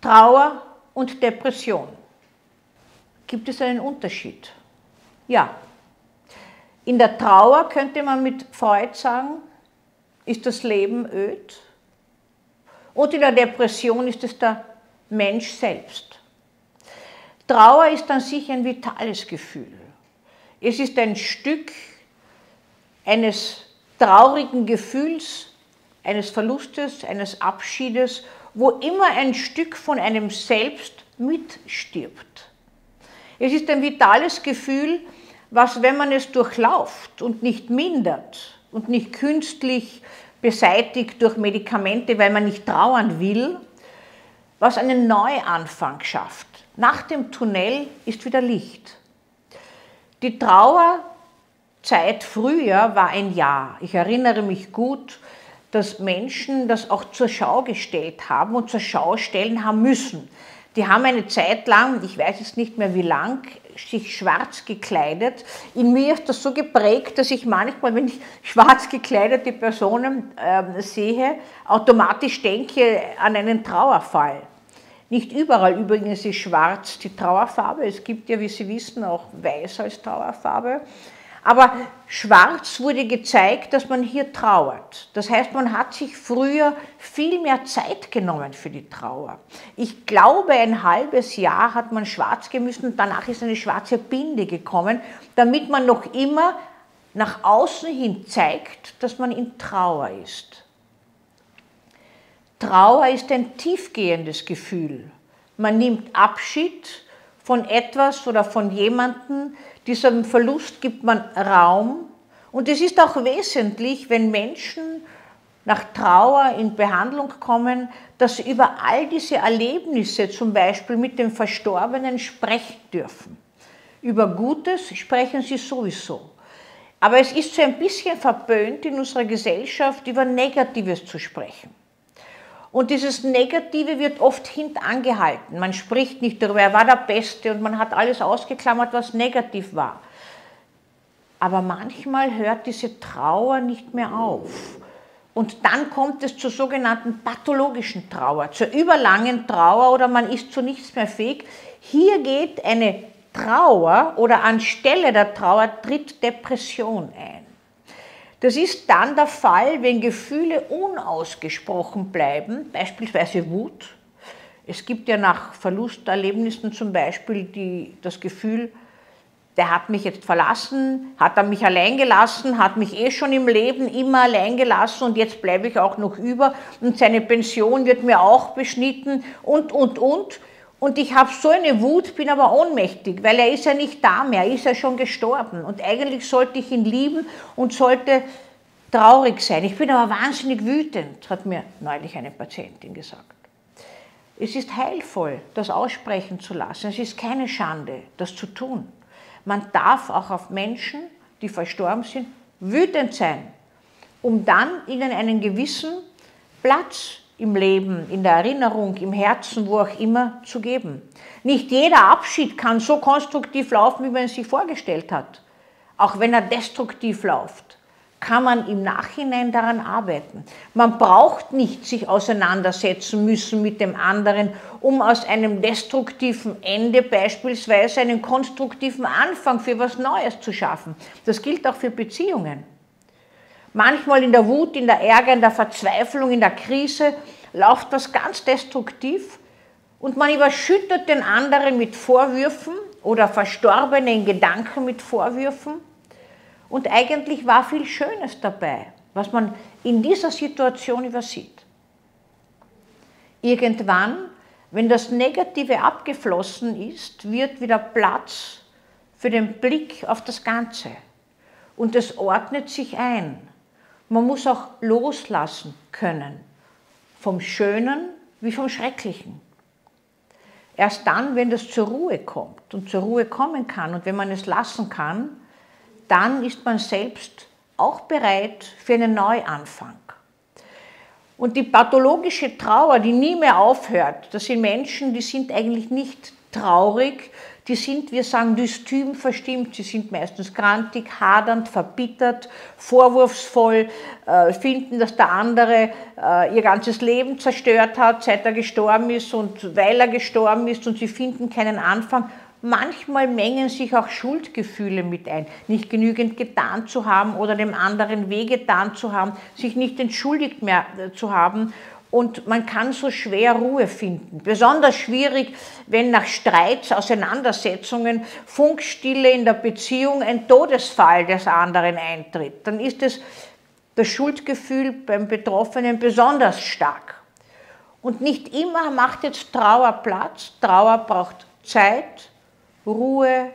Trauer und Depression. Gibt es einen Unterschied? Ja. In der Trauer könnte man mit Freud sagen, ist das Leben öd. Und in der Depression ist es der Mensch selbst. Trauer ist an sich ein vitales Gefühl. Es ist ein Stück eines traurigen Gefühls, eines Verlustes, eines Abschiedes, wo immer ein Stück von einem selbst mitstirbt. Es ist ein vitales Gefühl, was, wenn man es durchlauft und nicht mindert und nicht künstlich beseitigt durch Medikamente, weil man nicht trauern will, was einen Neuanfang schafft. Nach dem Tunnel ist wieder Licht. Die Trauerzeit früher war ein Jahr. Ich erinnere mich gut, dass Menschen das auch zur Schau gestellt haben und zur Schau stellen haben müssen. Die haben eine Zeit lang, ich weiß jetzt nicht mehr wie lang, sich schwarz gekleidet. In mir ist das so geprägt, dass ich manchmal, wenn ich schwarz gekleidete Personen äh, sehe, automatisch denke an einen Trauerfall. Nicht überall übrigens ist schwarz die Trauerfarbe. Es gibt ja, wie Sie wissen, auch weiß als Trauerfarbe. Aber schwarz wurde gezeigt, dass man hier trauert. Das heißt, man hat sich früher viel mehr Zeit genommen für die Trauer. Ich glaube, ein halbes Jahr hat man schwarz gemüssen und danach ist eine schwarze Binde gekommen, damit man noch immer nach außen hin zeigt, dass man in Trauer ist. Trauer ist ein tiefgehendes Gefühl. Man nimmt Abschied von etwas oder von jemandem, diesem Verlust gibt man Raum. Und es ist auch wesentlich, wenn Menschen nach Trauer in Behandlung kommen, dass sie über all diese Erlebnisse zum Beispiel mit dem Verstorbenen sprechen dürfen. Über Gutes sprechen sie sowieso. Aber es ist so ein bisschen verböhnt in unserer Gesellschaft, über Negatives zu sprechen. Und dieses Negative wird oft hintangehalten. Man spricht nicht darüber, er war der Beste und man hat alles ausgeklammert, was negativ war. Aber manchmal hört diese Trauer nicht mehr auf. Und dann kommt es zur sogenannten pathologischen Trauer, zur überlangen Trauer oder man ist zu nichts mehr fähig. Hier geht eine Trauer oder anstelle der Trauer tritt Depression ein. Das ist dann der Fall, wenn Gefühle unausgesprochen bleiben, beispielsweise Wut. Es gibt ja nach Verlusterlebnissen zum Beispiel die, das Gefühl, der hat mich jetzt verlassen, hat er mich allein gelassen, hat mich eh schon im Leben immer allein gelassen und jetzt bleibe ich auch noch über und seine Pension wird mir auch beschnitten und, und, und. Und ich habe so eine Wut, bin aber ohnmächtig, weil er ist ja nicht da mehr, er ist ja schon gestorben. Und eigentlich sollte ich ihn lieben und sollte traurig sein. Ich bin aber wahnsinnig wütend, hat mir neulich eine Patientin gesagt. Es ist heilvoll, das aussprechen zu lassen. Es ist keine Schande, das zu tun. Man darf auch auf Menschen, die verstorben sind, wütend sein, um dann ihnen einen gewissen Platz im Leben, in der Erinnerung, im Herzen, wo auch immer zu geben. Nicht jeder Abschied kann so konstruktiv laufen, wie man es sich vorgestellt hat. Auch wenn er destruktiv läuft, kann man im Nachhinein daran arbeiten. Man braucht nicht sich auseinandersetzen müssen mit dem anderen, um aus einem destruktiven Ende beispielsweise einen konstruktiven Anfang für was Neues zu schaffen. Das gilt auch für Beziehungen. Manchmal in der Wut, in der Ärger, in der Verzweiflung, in der Krise läuft das ganz destruktiv und man überschüttet den anderen mit Vorwürfen oder verstorbenen Gedanken mit Vorwürfen. Und eigentlich war viel Schönes dabei, was man in dieser Situation übersieht. Irgendwann, wenn das Negative abgeflossen ist, wird wieder Platz für den Blick auf das Ganze. Und es ordnet sich ein. Man muss auch loslassen können, vom Schönen wie vom Schrecklichen. Erst dann, wenn das zur Ruhe kommt und zur Ruhe kommen kann und wenn man es lassen kann, dann ist man selbst auch bereit für einen Neuanfang. Und die pathologische Trauer, die nie mehr aufhört, das sind Menschen, die sind eigentlich nicht traurig, die sind, wir sagen, dystym verstimmt, sie sind meistens grantig, hadernd, verbittert, vorwurfsvoll, äh, finden, dass der andere äh, ihr ganzes Leben zerstört hat, seit er gestorben ist und weil er gestorben ist und sie finden keinen Anfang. Manchmal mengen sich auch Schuldgefühle mit ein, nicht genügend getan zu haben oder dem anderen wehgetan zu haben, sich nicht entschuldigt mehr äh, zu haben und man kann so schwer Ruhe finden. Besonders schwierig, wenn nach Streits, Auseinandersetzungen, Funkstille in der Beziehung ein Todesfall des anderen eintritt. Dann ist es das Schuldgefühl beim Betroffenen besonders stark. Und nicht immer macht jetzt Trauer Platz. Trauer braucht Zeit, Ruhe,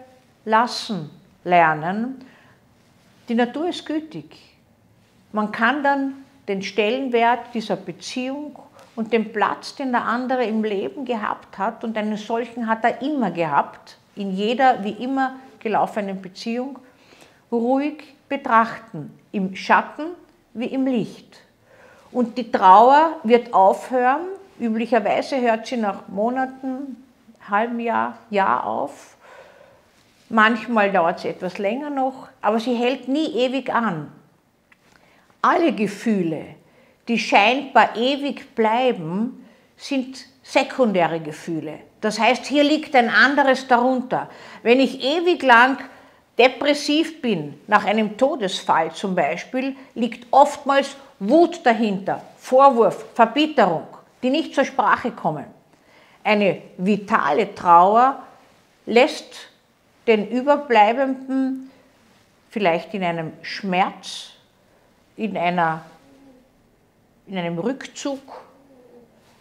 lassen, lernen. Die Natur ist gütig. Man kann dann den Stellenwert dieser Beziehung und den Platz, den der andere im Leben gehabt hat, und einen solchen hat er immer gehabt, in jeder wie immer gelaufenen Beziehung, ruhig betrachten, im Schatten wie im Licht. Und die Trauer wird aufhören, üblicherweise hört sie nach Monaten, halbem Jahr, Jahr auf. Manchmal dauert sie etwas länger noch, aber sie hält nie ewig an alle Gefühle, die scheinbar ewig bleiben, sind sekundäre Gefühle. Das heißt, hier liegt ein anderes darunter. Wenn ich ewig lang depressiv bin, nach einem Todesfall zum Beispiel, liegt oftmals Wut dahinter, Vorwurf, Verbitterung, die nicht zur Sprache kommen. Eine vitale Trauer lässt den Überbleibenden vielleicht in einem Schmerz in, einer, in einem Rückzug,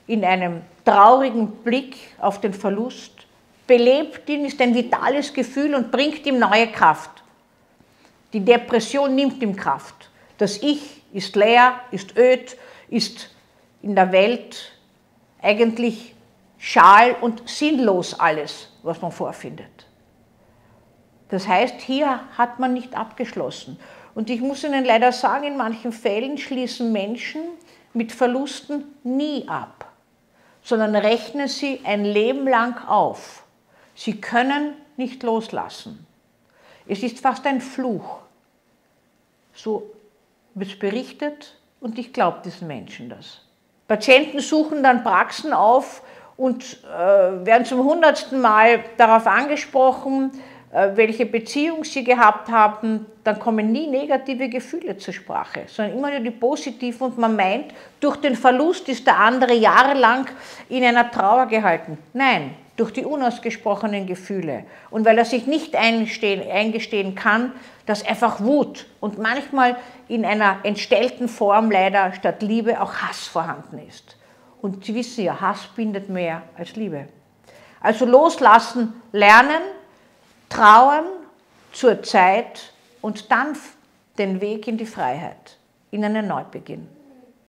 in einem traurigen Blick auf den Verlust, belebt ihn, ist ein vitales Gefühl und bringt ihm neue Kraft. Die Depression nimmt ihm Kraft. Das Ich ist leer, ist öd, ist in der Welt eigentlich schal und sinnlos alles, was man vorfindet. Das heißt, hier hat man nicht abgeschlossen. Und ich muss Ihnen leider sagen, in manchen Fällen schließen Menschen mit Verlusten nie ab, sondern rechnen sie ein Leben lang auf. Sie können nicht loslassen. Es ist fast ein Fluch. So wird es berichtet und ich glaube diesen Menschen das. Patienten suchen dann Praxen auf und äh, werden zum hundertsten Mal darauf angesprochen, welche Beziehung sie gehabt haben, dann kommen nie negative Gefühle zur Sprache, sondern immer nur die positiven und man meint, durch den Verlust ist der andere jahrelang in einer Trauer gehalten. Nein, durch die unausgesprochenen Gefühle und weil er sich nicht eingestehen kann, dass einfach Wut und manchmal in einer entstellten Form leider statt Liebe auch Hass vorhanden ist. Und Sie wissen ja, Hass bindet mehr als Liebe. Also loslassen, lernen, Trauern zur Zeit und dann den Weg in die Freiheit, in einen Neubeginn.